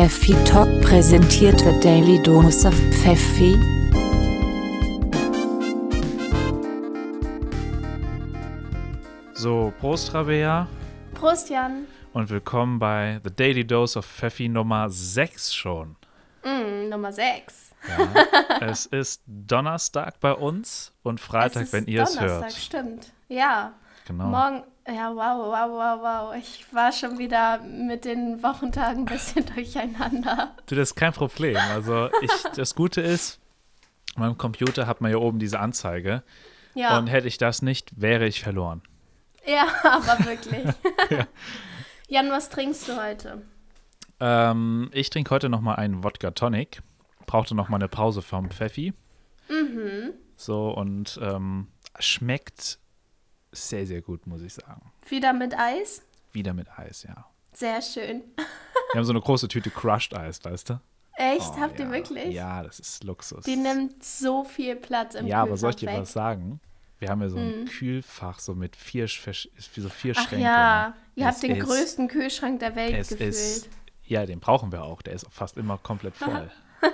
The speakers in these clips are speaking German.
Pfeffi Talk präsentiert wird Daily Dose of Pfeffi. So, Prost Rabea Prost, Jan. und willkommen bei The Daily Dose of Pfeffi Nummer 6 schon. Mm, Nummer 6. Ja, es ist Donnerstag bei uns und Freitag, wenn ihr es Donnerstag, hört. stimmt. Ja. Genau. Morgen, ja, wow, wow, wow, wow. Ich war schon wieder mit den Wochentagen ein bisschen durcheinander. Du, das ist kein Problem. Also, ich, das Gute ist, an meinem Computer hat man ja oben diese Anzeige. Ja, Und hätte ich das nicht, wäre ich verloren. ja aber wirklich. Jan, was trinkst du heute? Ähm, ich trinke heute nochmal einen Wodka Tonic. Brauchte nochmal eine Pause vom Pfeffi. Mhm. So, und ähm, schmeckt sehr, sehr gut, muss ich sagen. Wieder mit Eis? Wieder mit Eis, ja. Sehr schön. Wir haben so eine große Tüte Crushed Eis, weißt du? Echt? Oh, Habt ihr ja. wirklich? Ja, das ist Luxus. Die nimmt so viel Platz im ja, aber Kühlschrank soll ich dir weg. was sagen? Wir haben ja so ein Kühlfach, so mit vier, so vier Ach Schränke. ja, ihr Es habt den ist- größten Kühlschrank der Welt Es gefüllt. ist, ja, den brauchen wir auch. Der ist fast immer komplett voll.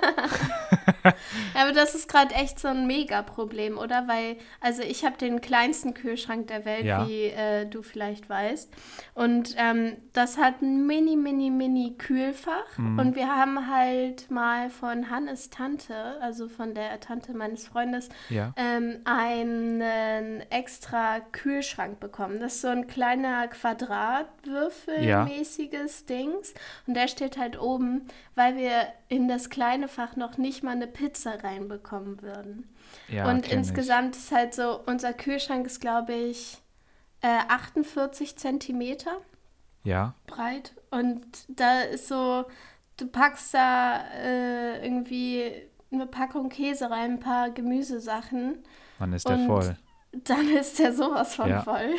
Ja, aber das ist gerade echt so ein Mega-Problem, oder? Weil, also ich habe den kleinsten Kühlschrank der Welt, Ja. wie äh, du vielleicht weißt. Und ähm, das hat ein mini, mini, mini Kühlfach. Mhm. Und wir haben halt mal von Hannes Tante, also von der Tante meines Freundes, Ja. ähm, einen extra Kühlschrank bekommen. Das ist so ein kleiner Quadratwürfelmäßiges Dings. Und der steht halt oben, weil wir in das kleine Fach noch nicht mal eine Pizza reinbekommen würden. Ja, und insgesamt ist halt so, unser Kühlschrank ist, glaube ich, äh, 48 Zentimeter Ich. Ja. breit. Und da ist so, du packst da äh, irgendwie eine Packung Käse rein, ein paar Gemüsesachen. Wann ist der voll? Dann ist der sowas von Ja. voll.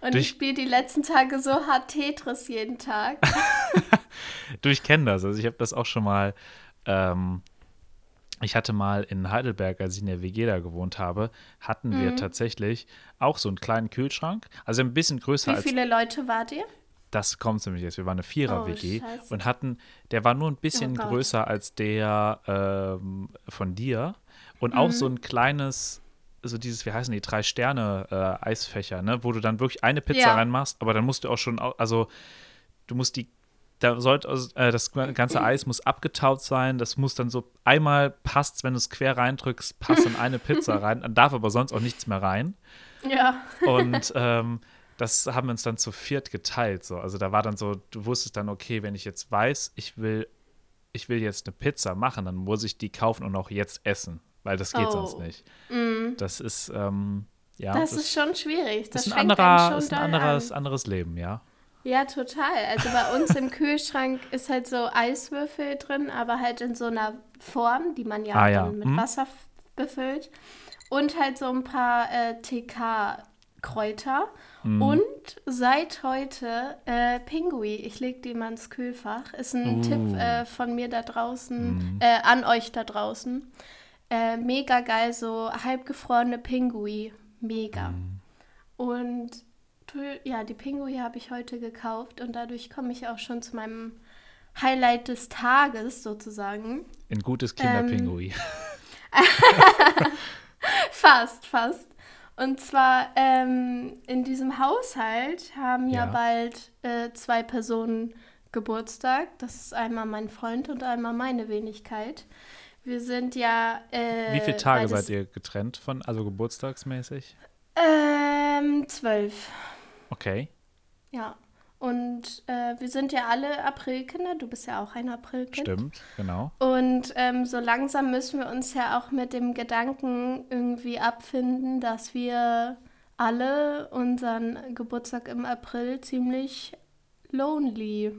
Und Du, ich ich- spiele die letzten Tage so hart Tetris jeden Tag. Du, ich kenne das. Also ich habe das auch schon mal. Ähm, ich hatte mal in Heidelberg, als ich in der WG da gewohnt habe, hatten Mhm. wir tatsächlich auch so einen kleinen Kühlschrank. Also ein bisschen größer Wie als viele Leute wart ihr? Das kommt nämlich jetzt. Wir waren eine Vierer-WG Oh, und hatten, der war nur ein bisschen Oh größer als der ähm, von dir und auch Mhm. so ein kleines, so dieses, wie heißen die, drei Sterne äh, Eisfächer, ne, wo du dann wirklich eine Pizza Ja. reinmachst, aber dann musst du auch schon, also du musst die, da sollte, also, äh, das ganze Eis muss abgetaut sein, das muss dann so, einmal passt, wenn du es quer reindrückst, passt dann eine Pizza rein, dann darf aber sonst auch nichts mehr rein. Ja. Und ähm, das haben wir uns dann zu viert geteilt. So. Also da war dann so, du wusstest dann, okay, wenn ich jetzt weiß, ich will, ich will jetzt eine Pizza machen, dann muss ich die kaufen und auch jetzt essen. Weil das geht Oh. sonst nicht. Das ist, ähm, ja. Das, ist schon schwierig. das Das, ist ein anderer, ist ein anderes, an. anderes Leben, ja. Ja, total. Also bei uns im Kühlschrank ist halt so Eiswürfel drin, aber halt in so einer Form, die man ja Ah, ja. mit Mhm. Wasser befüllt. Und halt so ein paar äh, TK-Kräuter. Mhm. Und seit heute äh, Pingui. Ich lege die mal ins Kühlfach. Ist ein Uh. Tipp äh, von mir da draußen, äh, an euch da draußen. Äh, mega geil, so halbgefrorene Pingui. Mega. Mhm. Und ja, die Pingui habe ich heute gekauft und dadurch komme ich auch schon zu meinem Highlight des Tages sozusagen. Ein gutes Ähm, Kinderpingui. Fast, fast. Und zwar ähm, in diesem Haushalt haben ja, Ja. bald äh, zwei Personen Geburtstag. Das ist einmal mein Freund und einmal meine Wenigkeit. Wir sind ja. Äh, Wie viele Tage seid ihr getrennt von, also geburtstagsmäßig? Ähm, zwölf. Okay. Ja. Und äh, wir sind ja alle Aprilkinder. Du bist ja auch ein Aprilkind. Stimmt, genau. Und ähm, so langsam müssen wir uns ja auch mit dem Gedanken irgendwie abfinden, dass wir alle unseren Geburtstag im April ziemlich lonely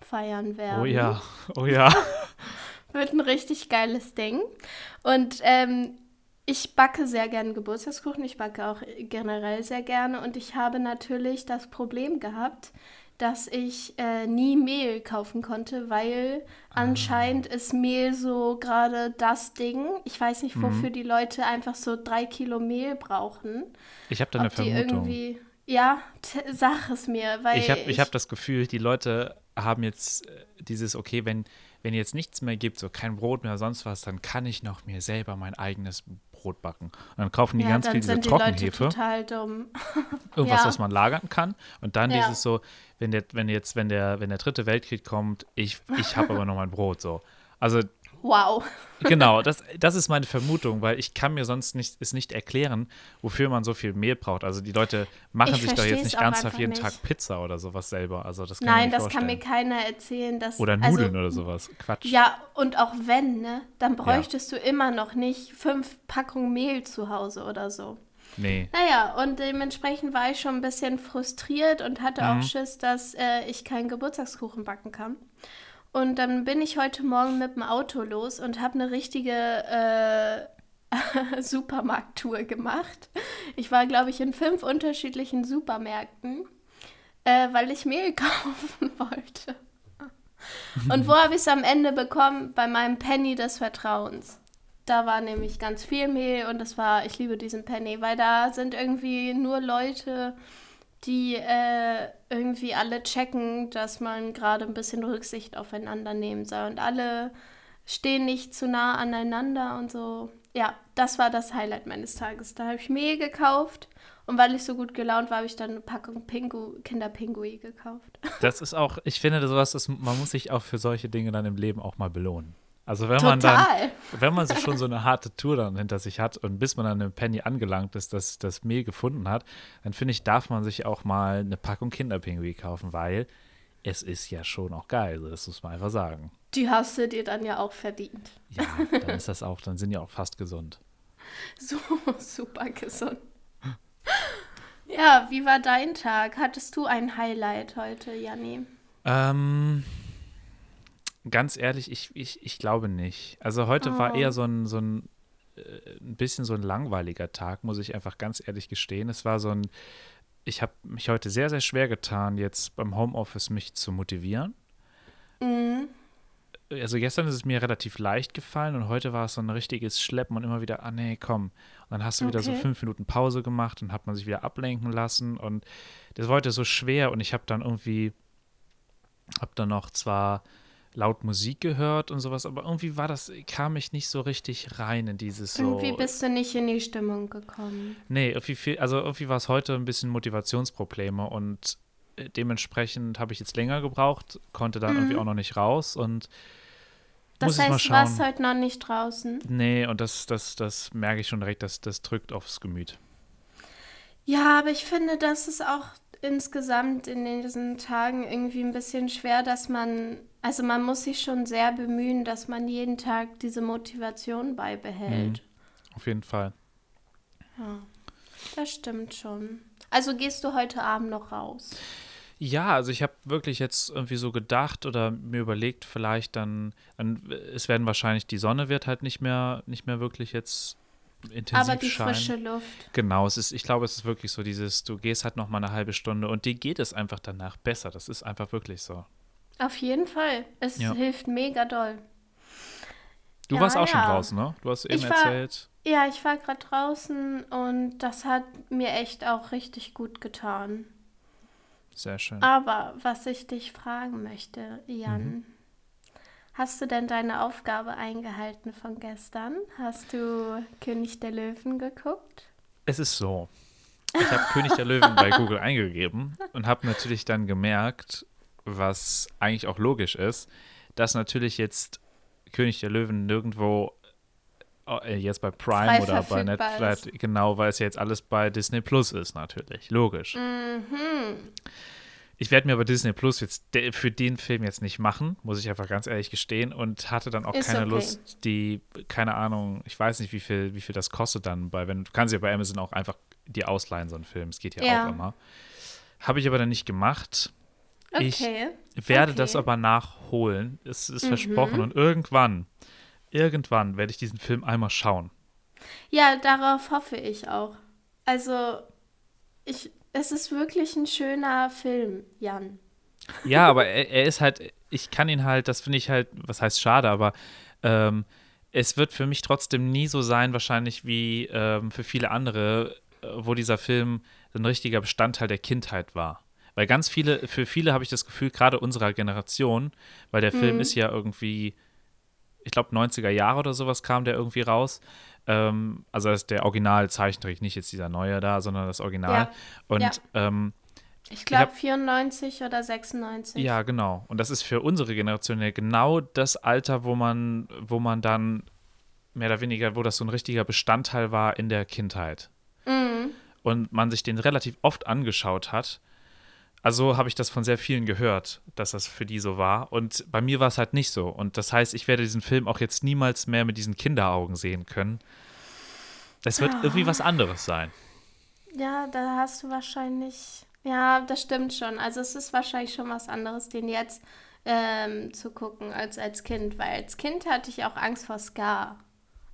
feiern werden. Oh ja, oh ja. Wird ein richtig geiles Ding. Und ähm, ich backe sehr gerne Geburtstagskuchen. Ich backe auch generell sehr gerne. Und ich habe natürlich das Problem gehabt, dass ich äh, nie Mehl kaufen konnte, weil anscheinend ist Mehl so gerade das Ding. Ich weiß nicht, wofür die Leute einfach so drei Kilo Mehl brauchen. Ich habe da eine Ob die Vermutung. irgendwie. Ja, t- sag es mir, weil Ich habe ich hab das Gefühl, die Leute haben jetzt äh, dieses, okay, wenn, wenn jetzt nichts mehr gibt, so kein Brot mehr, sonst was, dann kann ich noch mir selber mein eigenes Brot backen. Und dann kaufen die ja, ganz viel diese Trockenhefe, irgendwas, ja. was man lagern kann. Und dann Ja. dieses so, wenn der, wenn jetzt, wenn der, wenn der dritte Weltkrieg kommt, ich, ich habe aber noch mein Brot so. Also Wow. Genau, das, das ist meine Vermutung, weil ich kann mir sonst nicht, es nicht erklären, wofür man so viel Mehl braucht. Also die Leute machen Ich sich doch jetzt nicht ernsthaft jeden nicht. Tag Pizza oder sowas selber. Also das kann Nein, das nicht kann mir vorstellen. keiner erzählen, dass Oder also, Nudeln oder sowas. Quatsch. Ja, und auch wenn, ne, dann bräuchtest du immer noch nicht fünf Packungen Mehl zu Hause oder so. Nee. Naja, und dementsprechend war ich schon ein bisschen frustriert und hatte Mhm. auch Schiss, dass äh, ich keinen Geburtstagskuchen backen kann. Und dann bin ich heute Morgen mit dem Auto los und habe eine richtige äh, Supermarkttour gemacht. Ich war, glaube ich, in fünf unterschiedlichen Supermärkten, äh, weil ich Mehl kaufen wollte. Und wo habe ich es am Ende bekommen? Bei meinem Penny des Vertrauens. Da war nämlich ganz viel Mehl und das war, ich liebe diesen Penny, weil da sind irgendwie nur Leute, die äh, irgendwie alle checken, dass man gerade ein bisschen Rücksicht aufeinander nehmen soll. Und alle stehen nicht zu nah aneinander und so. Ja, das war das Highlight meines Tages. Da habe ich Mehl gekauft und weil ich so gut gelaunt war, habe ich dann eine Packung Pingu Kinderpingui gekauft. Das ist auch, ich finde sowas, das, man muss sich auch für solche Dinge dann im Leben auch mal belohnen. Also wenn man dann, Total. wenn man so schon so eine harte Tour dann hinter sich hat und bis man dann im Penny angelangt ist, das, das Mehl gefunden hat, dann finde ich, darf man sich auch mal eine Packung Kinderpingui kaufen, weil es ist ja schon auch geil, das muss man einfach sagen. Die hast du dir dann ja auch verdient. Ja, dann ist das auch, dann sind die auch fast gesund. So super gesund. Ja, wie war dein Tag? Hattest du ein Highlight heute, Janni? Ähm, ganz ehrlich, ich, ich, ich glaube nicht. Also heute war Oh. eher so ein, so ein, äh, ein bisschen so ein langweiliger Tag, muss ich einfach ganz ehrlich gestehen. Es war so ein, ich habe mich heute sehr, sehr schwer getan, jetzt beim Homeoffice mich zu motivieren. Mhm. Also gestern ist es mir relativ leicht gefallen und heute war es so ein richtiges Schleppen und immer wieder, ah nee, komm. Und dann hast du wieder so fünf Minuten Pause gemacht und hat man sich wieder ablenken lassen und das war heute so schwer und ich habe dann irgendwie, habe dann noch zwar laut Musik gehört und sowas, aber irgendwie war das, kam ich nicht so richtig rein in dieses so. Irgendwie bist du nicht in die Stimmung gekommen. Nee, irgendwie viel, also irgendwie war es heute ein bisschen Motivationsprobleme und äh, dementsprechend habe ich jetzt länger gebraucht, konnte dann irgendwie auch noch nicht raus und muss Das heißt, du warst heute noch nicht draußen. Nee, und das, das, das merke ich schon direkt, dass das drückt aufs Gemüt. Ja, aber ich finde, das ist auch insgesamt in diesen Tagen irgendwie ein bisschen schwer, dass man, also man muss sich schon sehr bemühen, dass man jeden Tag diese Motivation beibehält. Auf jeden Fall. Ja, das stimmt schon. Also gehst du heute Abend noch raus? Ja, also ich habe wirklich jetzt irgendwie so gedacht oder mir überlegt, vielleicht dann, dann, es werden wahrscheinlich, die Sonne wird halt nicht mehr, nicht mehr wirklich jetzt intensiv Aber die scheinen. frische Luft. Genau, es ist, ich glaube, es ist wirklich so dieses, du gehst halt noch mal eine halbe Stunde und dir geht es einfach danach besser. Das ist einfach wirklich so. Auf jeden Fall. Es Ja. hilft mega doll. Du Ja, warst auch schon ja. draußen, ne? Du hast eben Ich war- erzählt. Ja, ich war gerade draußen und das hat mir echt auch richtig gut getan. Sehr schön. Aber was ich dich fragen möchte, Jan, Mhm. hast du denn deine Aufgabe eingehalten von gestern? Hast du König der Löwen geguckt? Es ist so. Ich habe König der Löwen bei Google eingegeben und habe natürlich dann gemerkt, was eigentlich auch logisch ist, dass natürlich jetzt König der Löwen nirgendwo äh, jetzt bei Prime Frei oder bei Netflix, genau, weil es ja jetzt alles bei Disney Plus ist, natürlich. Logisch. Mhm. Ich werde mir aber Disney Plus jetzt für den Film jetzt nicht machen, muss ich einfach ganz ehrlich gestehen und hatte dann auch Ist keine okay. Lust, die, keine Ahnung, ich weiß nicht, wie viel, wie viel das kostet dann bei, wenn du kannst ja bei Amazon auch einfach die ausleihen, so einen Film, es geht ja, Ja. auch immer. Habe ich aber dann nicht gemacht. Ich Okay. werde Okay. das aber nachholen. Es ist Mhm. versprochen und irgendwann, irgendwann werde ich diesen Film einmal schauen. Ja, darauf hoffe ich auch. Also, ich, es ist wirklich ein schöner Film, Jan. Ja, aber er, er ist halt, ich kann ihn halt, das finde ich halt, was heißt schade, aber ähm, es wird für mich trotzdem nie so sein, wahrscheinlich wie ähm, für viele andere, äh, wo dieser Film ein richtiger Bestandteil der Kindheit war. Weil ganz viele, für viele habe ich das Gefühl, gerade unserer Generation, weil der Film Mhm. ist ja irgendwie, ich glaube, 90er Jahre oder sowas kam der irgendwie raus. Ähm, also das ist der Original-Zeichentrick, nicht jetzt dieser neue da, sondern das Original. Ja. Und Ja. ähm, Ich glaube hab- 94 oder 96. ja, genau. Und das ist für unsere Generation ja genau das Alter, wo man, wo man dann mehr oder weniger, wo das so ein richtiger Bestandteil war in der Kindheit. Mhm. Und man sich den relativ oft angeschaut hat. Also habe ich das von sehr vielen gehört, dass das für die so war. Und bei mir war es halt nicht so. Und das heißt, ich werde diesen Film auch jetzt niemals mehr mit diesen Kinderaugen sehen können. Es wird irgendwie was anderes sein. Ja, da hast du wahrscheinlich. Ja, das stimmt schon. Also es ist wahrscheinlich schon was anderes, den jetzt ähm, zu gucken als als Kind, weil als Kind hatte ich auch Angst vor Scar.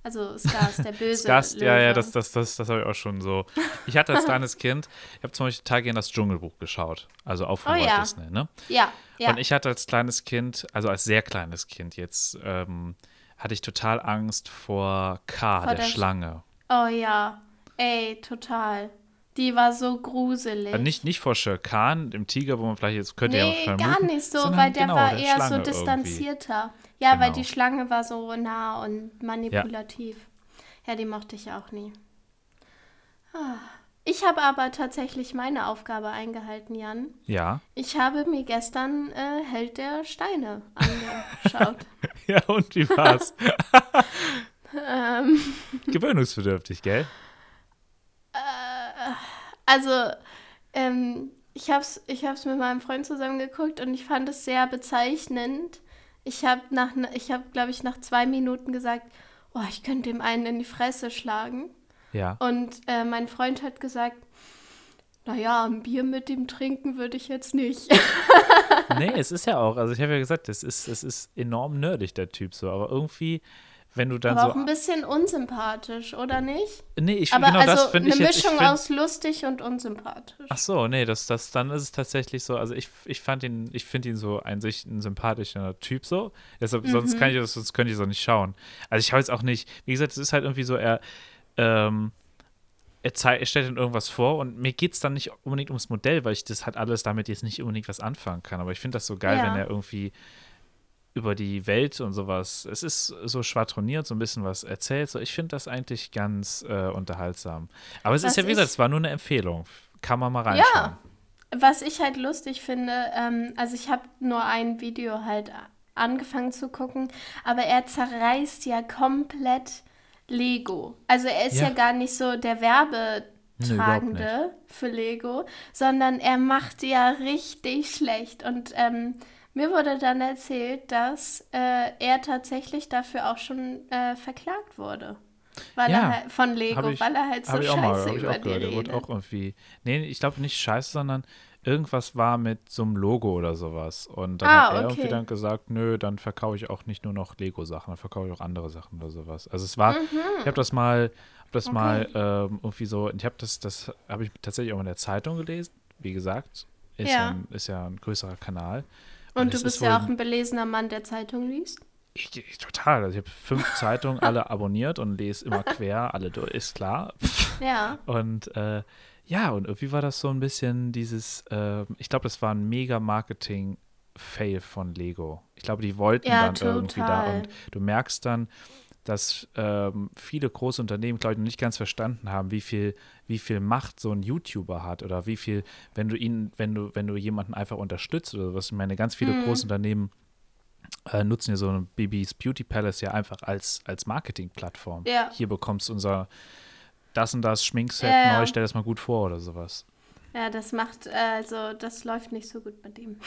Also Scar ist der böse. Ja, Löwe. ja, das, das, das, das habe ich auch schon so. Ich hatte als kleines Kind, ich habe zum Beispiel total gerne das Dschungelbuch geschaut. Also auch von Oh Walt ja. Disney, ne? Ja, ja. Und ich hatte als kleines Kind, also als sehr kleines Kind jetzt, ähm, hatte ich total Angst vor K, Vor der, der Sch- Schlange. oh ja. Ey, total. Die war so gruselig. Äh, nicht, nicht vor Khan, dem Tiger, wo man vielleicht jetzt könnte ja Nee, vermuten, gar nicht so, weil der genau, war der eher so Schlange irgendwie. distanzierter. Ja, weil Genau. die Schlange war so nah und manipulativ. Ja, die mochte ich auch nie. Ah. Ich habe aber tatsächlich meine Aufgabe eingehalten, Jan. Ja. Ich habe mir gestern äh, Held der Steine angeschaut. Ja, und wie war's? ähm, Gewöhnungsbedürftig, gell? Also, ähm, ich habe es ich hab's mit meinem Freund zusammen geguckt und ich fand es sehr bezeichnend. Ich habe, nach, ich habe, glaube ich, nach zwei Minuten gesagt, oh, ich könnte dem einen in die Fresse schlagen. Ja. Und äh, mein Freund hat gesagt, naja, ein Bier mit ihm trinken würde ich jetzt nicht. Nee, es ist ja auch, also ich habe ja gesagt, es ist, es ist enorm nerdig, der Typ so, aber irgendwie, wenn du dann Aber so. auch ein bisschen unsympathisch, oder nicht? nee, ich Aber genau also das finde eine ich jetzt. Ich Mischung find, aus lustig und unsympathisch. Ach so, nee, das, das, dann ist es tatsächlich so, also ich, ich fand ihn, ich finde ihn so ein sich ein sympathischer Typ so. Deshalb, sonst Mhm. kann ich das, sonst könnte ich es auch nicht schauen. Also ich habe jetzt auch nicht, wie gesagt, es ist halt irgendwie so, er, ähm, er, zei- er stellt dann irgendwas vor und mir geht es dann nicht unbedingt ums Modell, weil ich das halt alles damit jetzt nicht unbedingt was anfangen kann. Aber ich finde das so geil, Ja. wenn er irgendwie über die Welt und sowas, es ist so schwadroniert, so ein bisschen was erzählt. So, ich finde das eigentlich ganz äh, unterhaltsam. Aber es Was ist ja, wie gesagt, es war nur eine Empfehlung. Kann man mal reinschauen. Ja, was ich halt lustig finde, ähm, also ich habe nur ein Video halt angefangen zu gucken, aber er zerreißt ja komplett Lego. Also er ist ja, Ja. gar nicht so der überhaupt Werbetragende für Lego, sondern er macht ja richtig schlecht. Und ähm, mir wurde dann erzählt, dass äh, er tatsächlich dafür auch schon äh, verklagt wurde. Weil Ja, er halt, von Lego, ich- weil er halt so ich auch mal, scheiße hab ich über auch gehört. Der redet. wurde auch irgendwie. Nee, ich glaube nicht scheiße, sondern irgendwas war mit so einem Logo oder sowas. Und dann Ah, hat er okay. irgendwie dann gesagt, nö, dann verkaufe ich auch nicht nur noch Lego-Sachen, dann verkaufe ich auch andere Sachen oder sowas. Also es war, ich habe das mal, hab das Mhm. Okay. mal ähm, irgendwie so, ich habe das, das habe ich tatsächlich auch in der Zeitung gelesen, wie gesagt. Ist ja, Ja. ein, ist ja ein größerer Kanal. Und du ist bist ja auch ein belesener Mann, der Zeitung liest. Ich, ich, total. Also ich habe fünf Zeitungen alle abonniert und lese immer quer, alle durch, ist klar. Ja. Und äh, ja, und irgendwie war das so ein bisschen dieses, ähm, ich glaube, das war ein mega Marketing-Fail von Lego. Ich glaube, die wollten Ja, dann irgendwie da total. und du merkst dann, dass ähm, viele große Unternehmen, glaube ich, noch nicht ganz verstanden haben, wie viel, wie viel Macht so ein YouTuber hat oder wie viel, wenn du ihn, wenn du, wenn du jemanden einfach unterstützt oder was. Ich meine, ganz viele Mhm. große Unternehmen äh, nutzen ja so eine Bibis Beauty Palace ja einfach als, als Marketingplattform. Ja. Hier bekommst du unser das und das Schminkset Ja, ja. neu, stell das mal gut vor oder sowas. Ja, das macht, äh, also das läuft nicht so gut bei dem.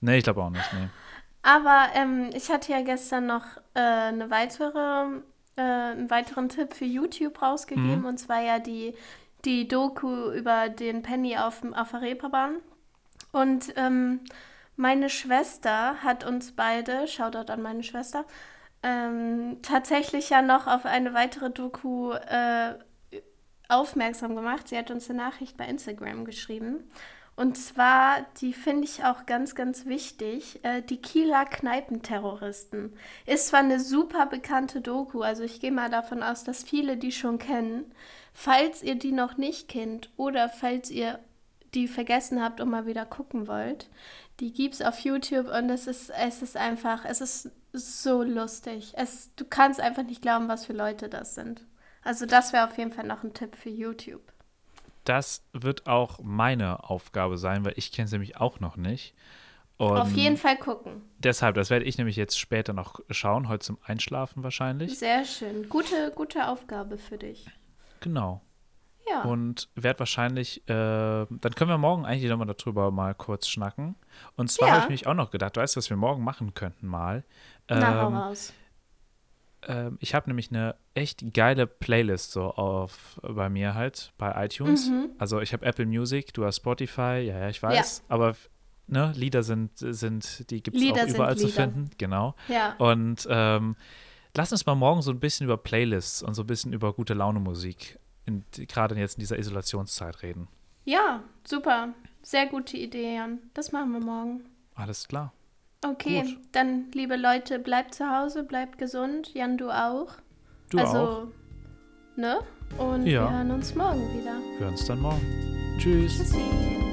Nee, ich glaube auch nicht, nee. Aber ähm, ich hatte ja gestern noch äh, eine weitere, äh, einen weiteren Tipp für YouTube rausgegeben. Mhm. Und zwar ja die, die Doku über den Penny auf, dem- auf der Reeperbahn. Und ähm, meine Schwester hat uns beide, Shoutout an meine Schwester, ähm, tatsächlich ja noch auf eine weitere Doku äh, aufmerksam gemacht. Sie hat uns eine Nachricht bei Instagram geschrieben. Und zwar, die finde ich auch ganz, ganz wichtig, äh, die Kieler Kneipenterroristen. Ist zwar eine super bekannte Doku, also ich gehe mal davon aus, dass viele die schon kennen, Falls ihr die noch nicht kennt oder falls ihr die vergessen habt und mal wieder gucken wollt, die gibt's auf YouTube und es ist, es ist einfach, es ist so lustig. Es, du kannst einfach nicht glauben, was für Leute das sind. Also das wäre auf jeden Fall noch ein Tipp für YouTube. Das wird auch meine Aufgabe sein, weil ich kenne es nämlich auch noch nicht. Und auf jeden Fall gucken. Deshalb, das werde ich nämlich jetzt später noch schauen, heute zum Einschlafen wahrscheinlich. Sehr schön. Gute, gute Aufgabe für dich. Genau. Ja. Und werde wahrscheinlich, äh, dann können wir morgen eigentlich nochmal darüber mal kurz schnacken. Und zwar Ja. habe ich mich auch noch gedacht, weißt du, was wir morgen machen könnten mal? Na, hau Ähm, raus. Ähm, ich habe nämlich eine echt geile Playlist so auf bei mir halt bei iTunes. Mhm. Also ich habe Apple Music, du hast Spotify, ja, ja, ich weiß, aber ne, Lieder sind, sind die gibt es auch überall zu finden, genau. Ja. Und ähm, lass uns mal morgen so ein bisschen über Playlists und so ein bisschen über gute Laune Musik, in- gerade jetzt in dieser Isolationszeit reden. Ja, super. Sehr gute Idee, Jan. Das machen wir morgen. Alles klar. Okay, Gut. dann, liebe Leute, bleibt zu Hause, bleibt gesund. Jan, du auch. Du also, auch. ne? Und Ja. wir hören uns morgen wieder. Wir hören uns dann morgen. Tschüss. Tschüssi.